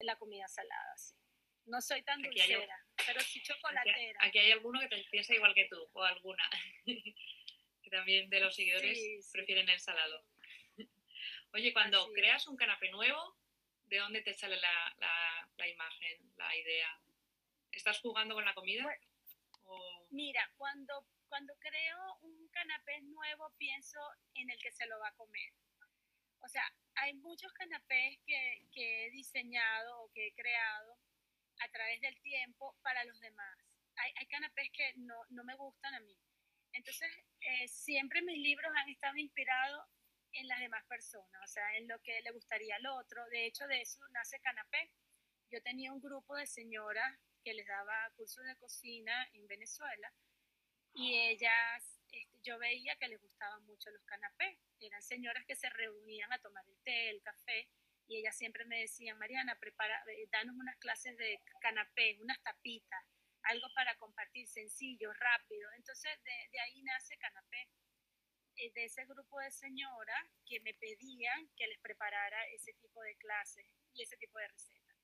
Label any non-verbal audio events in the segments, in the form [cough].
la comida salada, sí. No soy tan dulcera, pero sí chocolatera. Aquí, hay alguno que piensa igual que tú, o alguna. [laughs] que también de los seguidores prefieren el salado. [laughs] Oye, cuando creas un canapé nuevo, ¿de dónde te sale la, imagen, la idea? ¿Estás jugando con la comida? Mira, cuando, cuando creo un canapé nuevo, pienso en el que se lo va a comer. O sea, hay muchos canapés que, que he diseñado o que he creado a través del tiempo para los demás. Hay, hay canapés que no, no, me gustan a mí. Entonces, eh, siempre mis libros han estado inspirados en las demás personas, o sea, en lo que le gustaría al otro. De hecho, de eso nace Canapé. Yo tenía un grupo de señoras que les daba cursos de cocina en Venezuela y ellas, este, yo veía que les gustaban mucho los canapés. Eran señoras que se reunían a tomar el té, el café y ellas siempre me decían, Mariana, prepara, eh, danos unas clases de canapé, unas tapitas, algo para compartir, sencillo, rápido. Entonces, de, ahí nace canapé, eh, de ese grupo de señoras que me pedían que les preparara ese tipo de clases y ese tipo de recetas.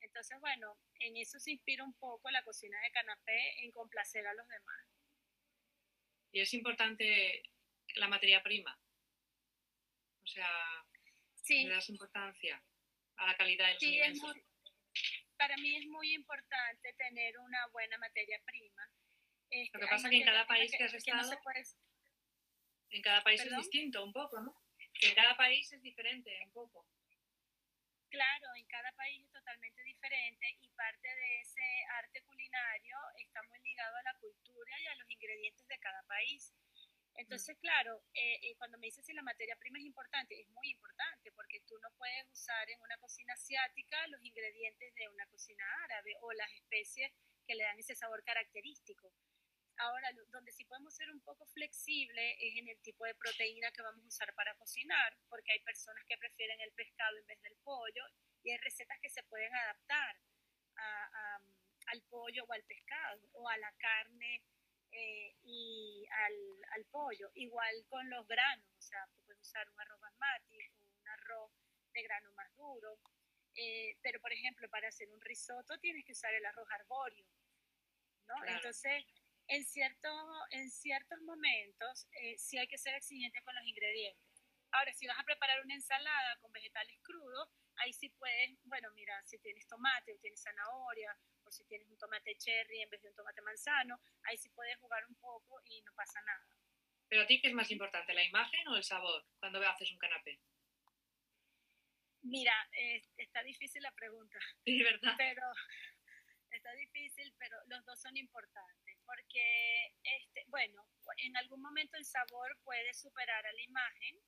Entonces, bueno, en eso se inspira un poco la cocina de canapé, en complacer a los demás. Y es importante la materia prima. O sea, sí. le das importancia a la calidad del sí, para mí es muy importante tener una buena materia prima. Este, Lo que pasa es que en cada país que, has estado, en cada país es distinto un poco, ¿no? Que en cada país es diferente un poco. Claro, en cada país es totalmente diferente y parte de ese arte culinario está muy ligado a la cultura y a los ingredientes de cada país. Entonces, claro, eh, eh, cuando me dices si la materia prima es importante, es muy importante porque tú no puedes usar en una cocina asiática los ingredientes de una cocina árabe o las especies que le dan ese sabor característico. Ahora, donde sí podemos ser un poco flexibles es en el tipo de proteína que vamos a usar para cocinar, porque hay personas que prefieren el pescado en vez del pollo y hay recetas que se pueden adaptar al pollo o al pescado o a la carne eh, y al, al, pollo. Igual con los granos, o sea, tú puedes usar un arroz basmati un arroz de grano más duro. Eh, pero, por ejemplo, para hacer un risotto tienes que usar el arroz arbóreo, ¿no? Entonces, en, cierto, en ciertos momentos eh, sí hay que ser exigente con los ingredientes. Ahora, si vas a preparar una ensalada con vegetales crudos, ahí sí puedes, bueno, mira, si tienes tomate o tienes zanahoria o si tienes un tomate cherry en vez de un tomate manzano, ahí sí puedes jugar un poco y no pasa nada. Pero a ti, ¿qué es más importante, la imagen o el sabor cuando haces un canapé? Mira, está difícil la pregunta. Sí, ¿verdad? Pero está difícil, pero los dos son importantes, porque, este, bueno, en algún momento el sabor puede superar a la imagen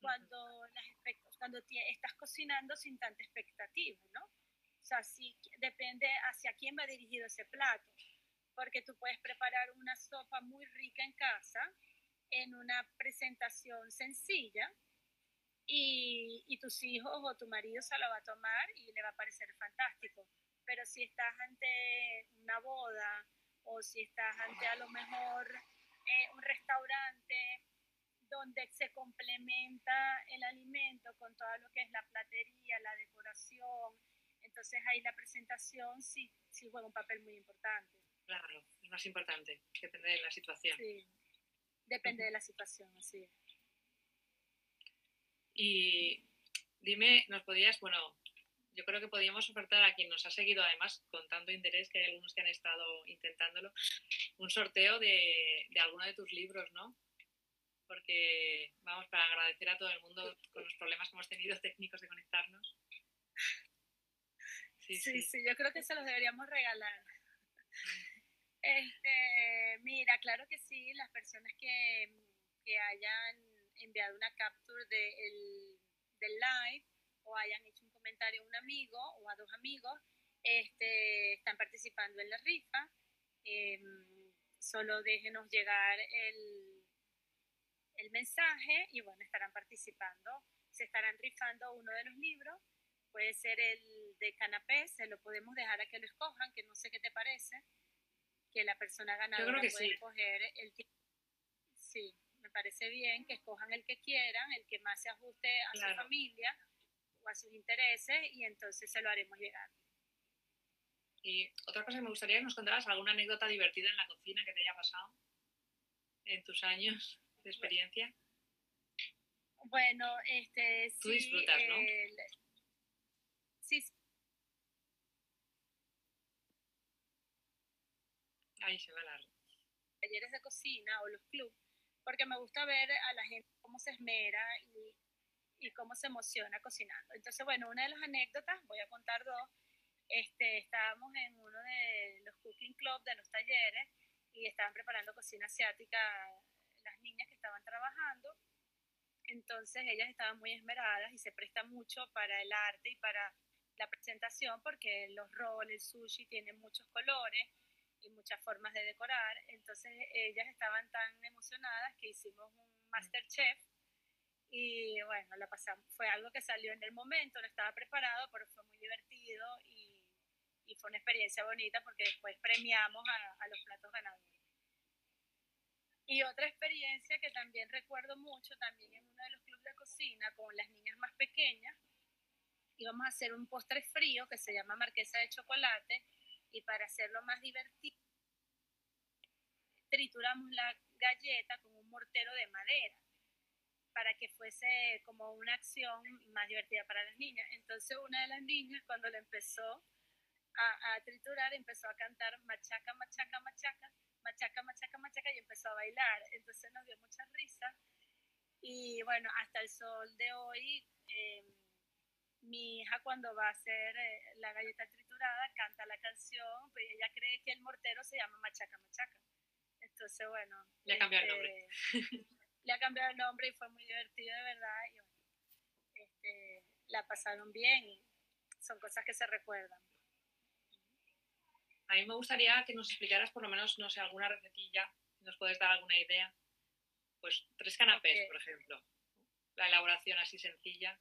cuando, las cuando estás cocinando sin tanta expectativa, ¿no? O sea, sí, depende hacia quién va dirigido ese plato. Porque tú puedes preparar una sopa muy rica en casa, en una presentación sencilla, y, y, tus hijos o tu marido se lo va a tomar y le va a parecer fantástico. Pero si estás ante una boda o si estás ante a lo mejor eh, un restaurante donde se complementa el alimento con todo lo que es la platería, la decoración, entonces ahí la presentación sí, sí juega un papel muy importante. Claro, es más importante, depende de la situación. Sí, depende de la situación, así Y dime, ¿nos podrías, bueno, yo creo que podríamos ofertar a quien nos ha seguido además con tanto interés, que hay algunos que han estado intentándolo, un sorteo de, de alguno de tus libros, ¿no? Porque, vamos, para agradecer a todo el mundo con los problemas que hemos tenido técnicos de conectarnos. Sí, sí, yo creo que se los deberíamos regalar. Este, mira, claro que sí, las personas que, que hayan enviado una capture de del live o hayan hecho un comentario a un amigo o a dos amigos, este, están participando en la rifa. Em, solo déjenos llegar el, el mensaje y bueno, estarán participando. Se estarán rifando uno de los libros puede ser el de canapé, se lo podemos dejar a que lo escojan, que no sé qué te parece, que la persona ganadora puede escoger el Sí, me parece bien que escojan el que quieran, el que más se ajuste a su familia, o a sus intereses y entonces se lo haremos llegar. Y otra cosa que me gustaría que nos contaras, alguna anécdota divertida en la cocina que te haya pasado en tus años de experiencia. Bueno, este, Tú disfrutas, ¿no? sí. Ahí se va la talleres de cocina o los clubs, porque me gusta ver a la gente cómo se esmera y, y cómo se emociona cocinando. Entonces, bueno, una de las anécdotas, voy a contar dos, este, estábamos en uno de los cooking club de los talleres y estaban preparando cocina asiática las niñas que estaban trabajando. Entonces ellas estaban muy esmeradas y se presta mucho para el arte y para la presentación porque los roles, el sushi tienen muchos colores y muchas formas de decorar. Entonces ellas estaban tan emocionadas que hicimos un Masterchef y bueno, la pasamos. Fue algo que salió en el momento, no estaba preparado, pero fue muy divertido y, fue una experiencia bonita porque después premiamos a, a los platos ganadores. Y otra experiencia que también recuerdo mucho, también en uno de los clubes de cocina con las niñas más pequeñas, íbamos a hacer un postre frío que se llama marquesa de chocolate y para hacerlo más divertido, trituramos la galleta con un mortero de madera para que fuese como una acción más divertida para las niñas. Entonces una de las niñas cuando le empezó a, a triturar empezó a cantar machaca, machaca, machaca, machaca, machaca, machaca y empezó a bailar. Entonces nos dio mucha risa. Y bueno, hasta el sol de hoy, eh, mi hija cuando va a hacer eh, la galleta triturada canta la canción, pues ella cree que el mortero se llama Machaca Machaca. Entonces, bueno. Le ha cambiado el nombre. Le ha cambiado el nombre y fue muy divertido, de verdad. Y bueno, este, la pasaron bien y son cosas que se recuerdan. A mí me gustaría que nos explicaras por lo menos, no sé, alguna recetilla, nos puedes dar alguna idea. Pues tres canapés, Okay. por ejemplo. La elaboración así sencilla.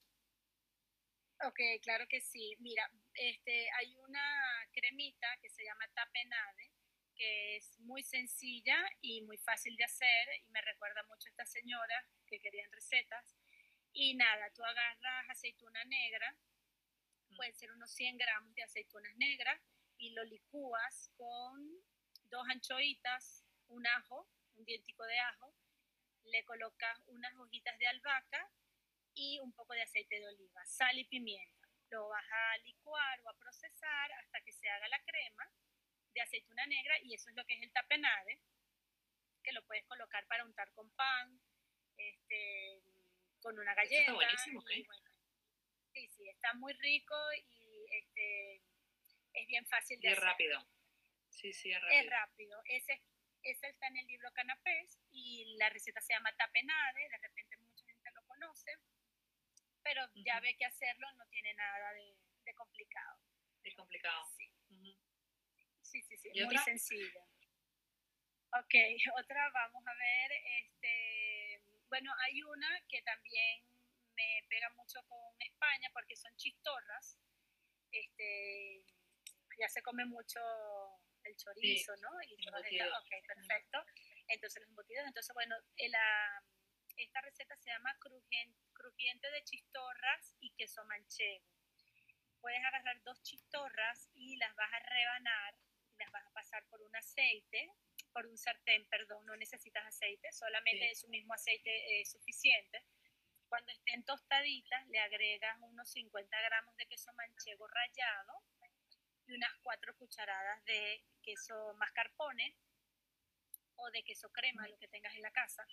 Ok, claro que sí. Mira, este, hay una cremita que se llama tapenade, que es muy sencilla y muy fácil de hacer y me recuerda mucho a estas señoras que querían recetas. Y nada, tú agarras aceituna negra, Mm. pueden ser unos 100 gramos de aceitunas negras y lo licúas con dos anchoitas, un ajo, un dientico de ajo, le colocas unas hojitas de albahaca y un poco de aceite de oliva, sal y pimienta. Lo vas a licuar o a procesar hasta que se haga la crema de aceituna negra y eso es lo que es el tapenade, que lo puedes colocar para untar con pan, este, con una galleta. está buenísimo, y ¿eh? bueno, sí, sí, está muy rico y este, es bien fácil de Y es hacer. rápido. Sí, sí, es rápido. Es rápido. Ese, ese está en el libro Canapés y la receta se llama tapenade, de repente mucha gente lo conoce, pero ya ve que hacerlo no tiene nada de, de complicado. Es complicado. Sí. Sí, sí, sí, ¿Y muy otra? sencilla. Ok, [laughs] otra vamos a ver, este, bueno, hay una que también me pega mucho con España porque son chistorras, este, ya se come mucho el chorizo, ¿no? Y ok, perfecto. Entonces los embutidos, entonces bueno, eh, la- esta receta se llama crujen- crujiente de chistorras y queso manchego. Puedes agarrar dos chistorras y las vas a rebanar, las vas a pasar por un aceite, por un sartén, perdón, no necesitas aceite, solamente Sí. es un mismo aceite es suficiente. Cuando estén tostaditas, le agregas unos 50 gramos de queso manchego rallado y unas 4 cucharadas de queso mascarpone o de queso crema, lo que tengas en la casa,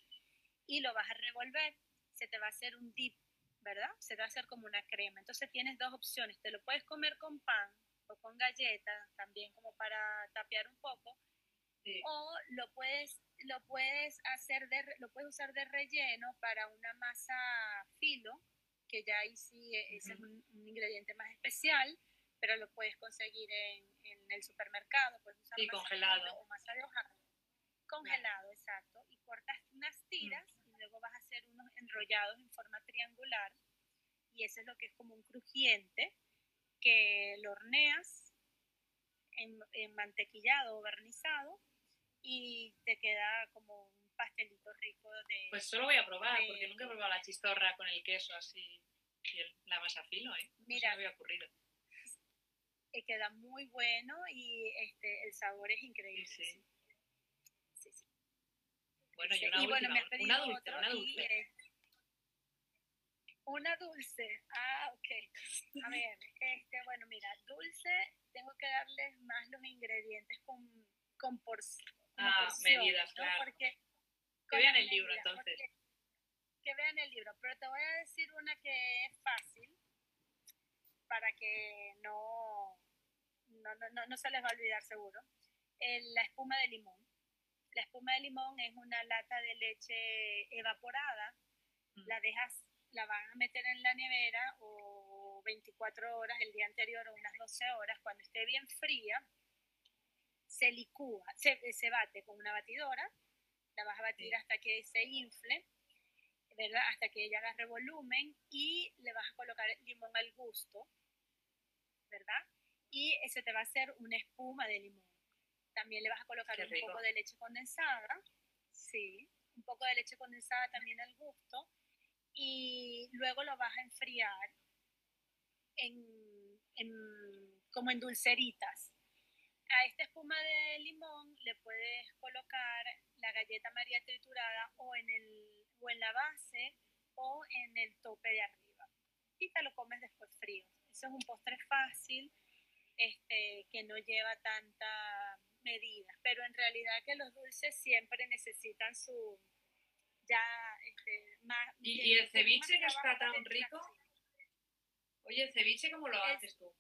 y lo vas a revolver. Se te va a hacer un dip, ¿verdad? Se te va a hacer como una crema. Entonces tienes dos opciones. Te lo puedes comer con pan o con galletas, también como para tapear un poco, Sí. o lo puedes lo puedes hacer de lo puedes usar de relleno para una masa filo que ya ahí sí eh, ese es Ujú. un, un ingrediente más especial pero lo puedes conseguir en, en el supermercado puedes usar Sí, masa congelado. filo o masa de hoja congelado exacto y cortas unas tiras y luego vas a hacer unos enrollados en forma triangular y eso es lo que es como un crujiente que lo horneas en, en mantequillado o barnizado y te queda como un pastelito rico de... Pues solo voy a probar, de- porque nunca he probado la chistorra con el queso así. la masa filo, ¿eh? Mira, no me había ocurrido. Y queda muy bueno y este, el sabor es increíble. Sí, sí. Sí, sí. Bueno, y Sí, una y bueno, me has pedido una dulce, otro una y, dulce. eh, una dulce. Ah, ok. A ver, este, bueno, mira, dulce, tengo que darles más los ingredientes con, con, por, Ah, porción, medidas, ¿no? claro. Porque, Que vean el libro, medidas, entonces. porque- que vean el libro, pero te voy a decir una que es fácil para que no, no, no, no, no se les va a olvidar seguro. El- la espuma de limón. La espuma de limón es una lata de leche evaporada. Mm. La dejas, la van a meter en la nevera o 24 horas el día anterior o unas 12 horas. Cuando esté bien fría, se licúa, se, se bate con una batidora. La vas a batir Sí. hasta que se infle. ¿verdad? Hasta que ella agarre volumen y le vas a colocar limón al gusto, ¿verdad? Y ese te va a hacer una espuma de limón. También le vas a colocar un poco de leche condensada, sí, un poco de leche condensada también al gusto, y luego lo vas a enfriar en, en- como en dulceritas. A esta espuma de limón le puedes colocar la galleta María triturada o en, el, o en la base o en el tope de arriba. Y te lo comes después frío. Eso es un postre fácil este, que no lleva tanta medida. Pero en realidad que los dulces siempre necesitan su ya este, más... ¿Y- el más ceviche que está tan rico? Oye, ¿el ceviche cómo lo Es- haces tú?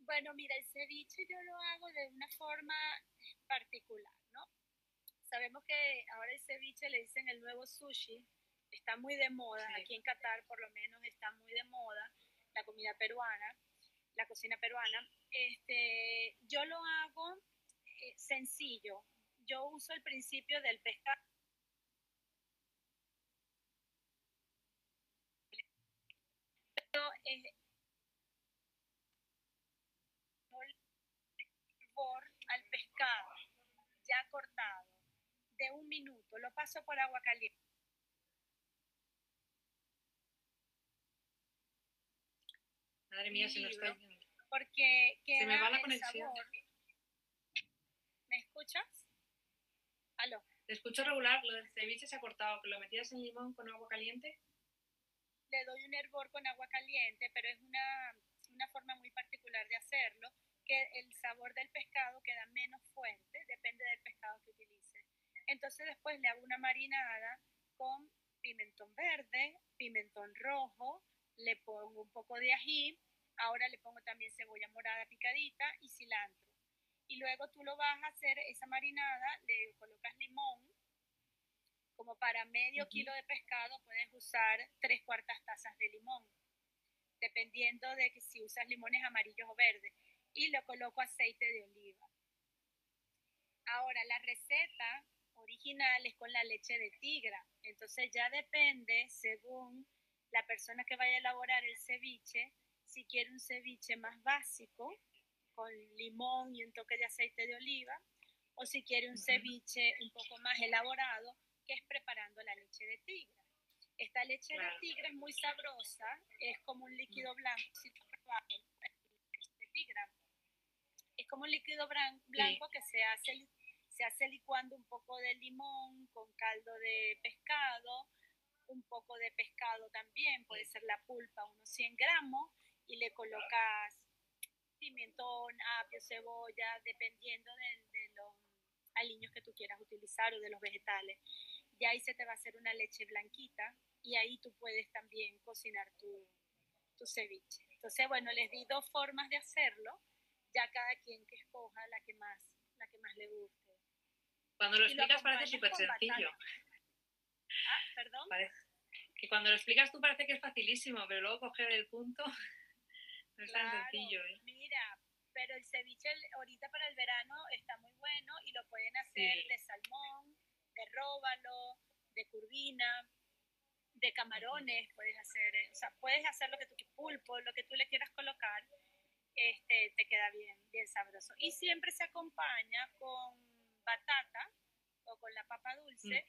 Bueno, mira, el ceviche yo lo hago de una forma particular, ¿no? Sabemos que ahora el ceviche le dicen el nuevo sushi, está muy de moda, Sí. aquí en Qatar por lo menos está muy de moda la comida peruana, la cocina peruana. Este, yo lo hago eh, sencillo, yo uso el principio del pescado. Pero, eh, al pescado ya cortado de un minuto, lo paso por agua caliente. Madre mía, se nos está yendo. porque queda me va la conexión. sabor. ¿Me escuchas? Aló. Te escucho regular, lo del ceviche se ha cortado, que lo metías en limón con agua caliente. Le doy un hervor con agua caliente, pero es una, una forma muy particular de hacerlo, que el sabor del pescado queda menos fuerte, depende del pescado que utilices. Entonces después le hago una marinada con pimentón verde, pimentón rojo, le pongo un poco de ají, ahora le pongo también cebolla morada picadita y cilantro. Y luego tú lo vas a hacer, esa marinada, le colocas limón, como para medio kilo de pescado puedes usar tres cuartas tazas de limón, dependiendo de que si usas limones amarillos o verdes. Y le coloco aceite de oliva. Ahora, la receta original es con la leche de tigra. Entonces ya depende, según la persona que vaya a elaborar el ceviche, si quiere un ceviche más básico, con limón y un toque de aceite de oliva, o si quiere un ceviche un poco más elaborado, que es preparando la leche de tigre. Esta leche Claro. de tigre es muy sabrosa, es como un líquido blanco, si tú de tigre. Es como un líquido blanco que se hace, se hace licuando un poco de limón con caldo de pescado, un poco de pescado también, puede ser la pulpa, unos 100 gramos, y le colocas pimentón, apio, cebolla, dependiendo de, de los aliños que tú quieras utilizar o de los vegetales. Y ahí se te va a hacer una leche blanquita y ahí tú puedes también cocinar tu, tu ceviche. Entonces, bueno, les di dos formas de hacerlo, ya cada quien que escoja la que más, la que más le guste. Cuando lo Y lo explicas parece súper sencillo. Ah, perdón. Parece- Que cuando lo explicas tú parece que es facilísimo, pero luego coger el punto [laughs] no es tan Claro, sencillo, ¿eh? Mira, pero el ceviche ahorita para el verano está muy bueno y lo pueden hacer Sí. de salmón, de róbalo, de curvina, de camarones, puedes hacer, o sea, puedes hacer lo que tú pulpo, lo que tú le quieras colocar, este, te queda bien, bien sabroso. Y siempre se acompaña con batata o con la papa dulce,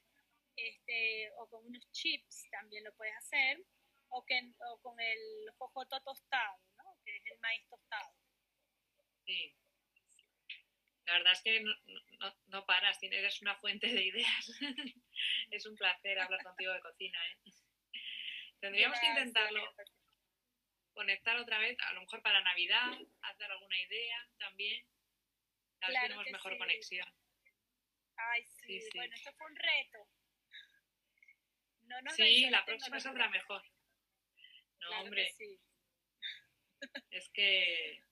este, o con unos chips, también lo puedes hacer, o, que, o con el jojoto tostado, ¿no? Que es el maíz tostado. Sí. La verdad es que no, no, no paras, eres una fuente de ideas. [laughs] es un placer hablar contigo de cocina. ¿eh? Tendríamos que intentarlo, conectar otra vez, a lo mejor para Navidad, hacer alguna idea también. A ver si tenemos mejor conexión. Ay, sí. bueno, esto fue un reto. No nos sí, la próxima saldrá mejor. No, hombre. Es que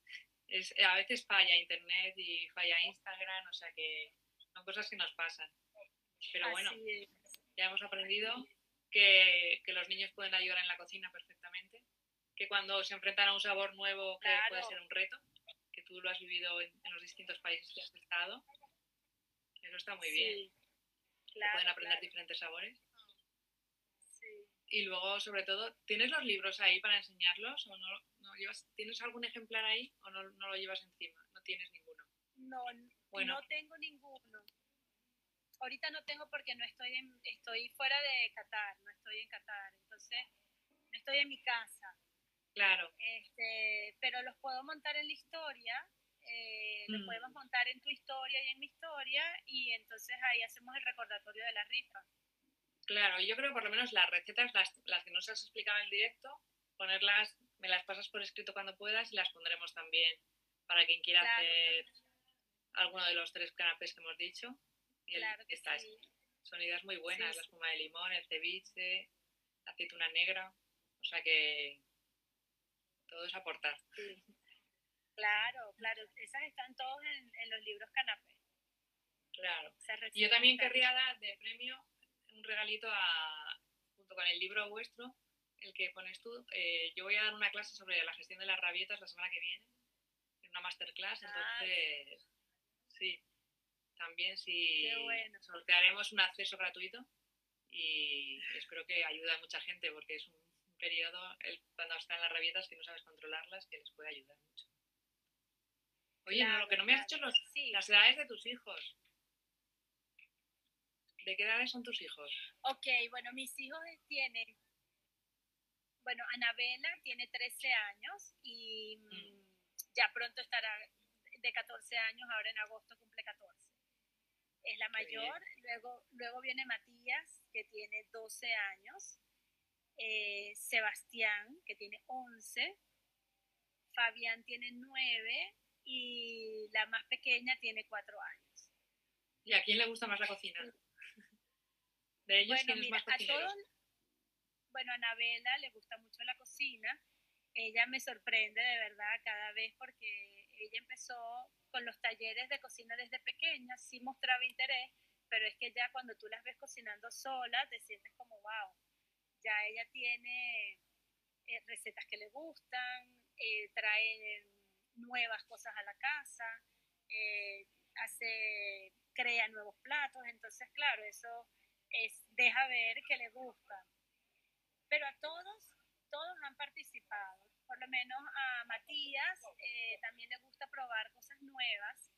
es, a veces falla Internet y falla Instagram, o sea que son cosas que nos pasan. Pero bueno, ya hemos aprendido que, que, los niños pueden ayudar en la cocina perfectamente, que cuando se enfrentan a un sabor nuevo que puede ser un reto, que tú lo has vivido en, los distintos países que has estado, eso está muy bien. pueden aprender diferentes sabores. Y luego, sobre todo, ¿tienes los libros ahí para enseñarlos o no llevas, ¿Tienes algún ejemplar ahí o no, no, lo llevas encima? No tienes ninguno. No, bueno. no tengo ninguno. Ahorita no tengo porque no estoy en, estoy fuera de Qatar, no estoy en Qatar, entonces no estoy en mi casa. Claro. Este, pero los puedo montar en la historia, eh, los mm. podemos montar en tu historia y en mi historia y entonces ahí hacemos el recordatorio de la rifa. Claro, yo creo que por lo menos las recetas, las, las que nos has explicado en directo, ponerlas, me las pasas por escrito cuando puedas y las pondremos también para quien quiera hacer alguno de los tres canapés que hemos dicho. Y claro Son ideas muy buenas, la espuma de limón, el ceviche, la aceituna negra, o sea que todo es aportar. Claro, claro, esas están todos en, los libros canapés. Claro. Y yo también querría dar de premio un regalito a, junto con el libro vuestro, el que pones tú. Eh, yo voy a dar una clase sobre la gestión de las rabietas la semana que viene, en una masterclass, ah, entonces, sí, también sí sortearemos un acceso gratuito y espero que ayude a mucha gente porque es un periodo, el, cuando están las rabietas que no sabes controlarlas, que les puede ayudar mucho. Oye, lo que no me has dicho los, las edades de tus hijos. ¿De qué edades son tus hijos? Ok, bueno, mis hijos tienen, bueno, Anabela tiene 13 años y mm, mm. ya pronto estará de 14 años, ahora en agosto cumple 14. Es la mayor, luego, luego viene Matías, que tiene 12 años, eh, Sebastián, que tiene 11, Fabián tiene 9 y la más pequeña tiene 4 años. ¿Y a quién le gusta más la cocina? De ellos, bueno, mira, a todos, bueno, a Anabela le gusta mucho la cocina. Ella me sorprende de verdad cada vez porque ella empezó con los talleres de cocina desde pequeña, sí mostraba interés, pero es que ya cuando tú las ves cocinando sola, te sientes como, wow, ya ella tiene eh, recetas que le gustan, eh, trae nuevas cosas a la casa, eh, hace, crea nuevos platos, entonces claro, eso es, deja ver que le gusta. Pero a todos, todos han participado. Por lo menos a Matías eh, también le gusta probar cosas nuevas,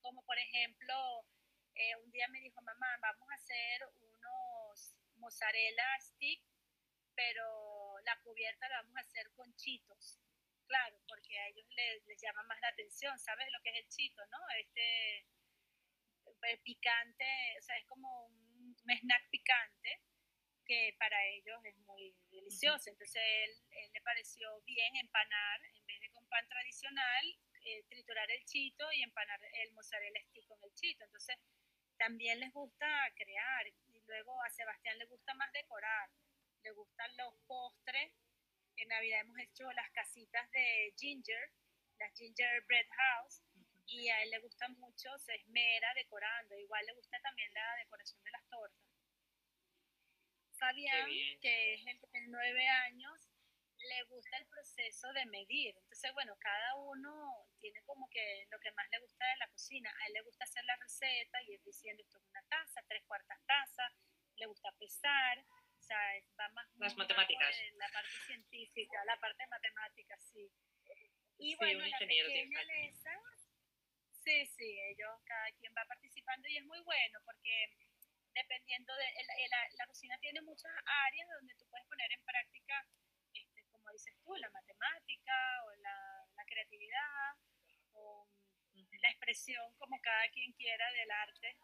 como por ejemplo, eh, un día me dijo, mamá, vamos a hacer unos mozzarella stick, pero la cubierta la vamos a hacer con chitos. Claro, porque a ellos les, les llama más la atención, ¿sabes lo que es el chito, no? Este eh, picante, o sea, es como un un snack picante que para ellos es muy delicioso. Entonces él, le pareció bien empanar, en vez de con pan tradicional, eh, triturar el chito y empanar el mozzarella stick con el chito. Entonces también les gusta crear y luego a Sebastián le gusta más decorar, le gustan los postres. En Navidad hemos hecho las casitas de ginger, las gingerbread house, y a él le gusta mucho, se esmera decorando, igual le gusta también la decoración de. Fabián, que es el que tiene nueve años, le gusta el proceso de medir. Entonces, bueno, cada uno tiene como que lo que más le gusta de la cocina. A él le gusta hacer la receta y ir diciendo esto es una taza, tres cuartas tazas, le gusta pesar, o sea, va más... Las matemáticas. La parte científica, la parte matemática, sí. Y bueno, la pequeña Sí, sí, ellos, cada quien va participando y es muy bueno porque dependiendo de, la, la, cocina tiene muchas áreas donde tú puedes poner en práctica, este, como dices tú, la matemática o la, la creatividad o la expresión como cada quien quiera del arte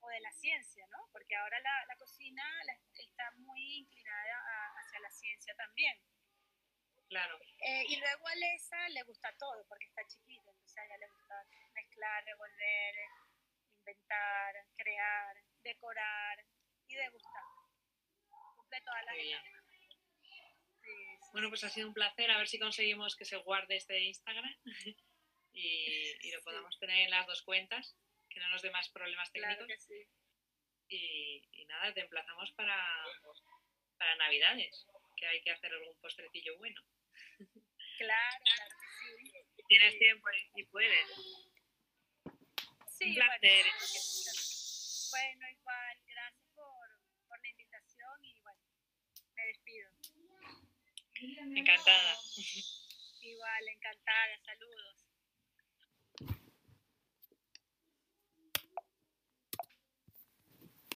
o de la ciencia, ¿no? Porque ahora la, la cocina está muy inclinada hacia la ciencia también. Claro. Eh, y luego a Lesa le gusta todo porque está chiquita, entonces a ella le gusta mezclar, revolver, inventar, crear, decorar y degustar. Cumple todas las Bueno, pues ha sido un placer. A ver si conseguimos que se guarde este Instagram [laughs] y, lo podamos tener en las dos cuentas, que no nos dé más problemas técnicos. y, nada, te emplazamos para, para Navidades, que hay que hacer algún postrecillo bueno. [laughs] Claro, claro que sí. Tienes tiempo y puedes. Sí, un placer. Bueno, igual, gracias por, por la invitación y bueno, me despido. Encantada. Igual, encantada, saludos.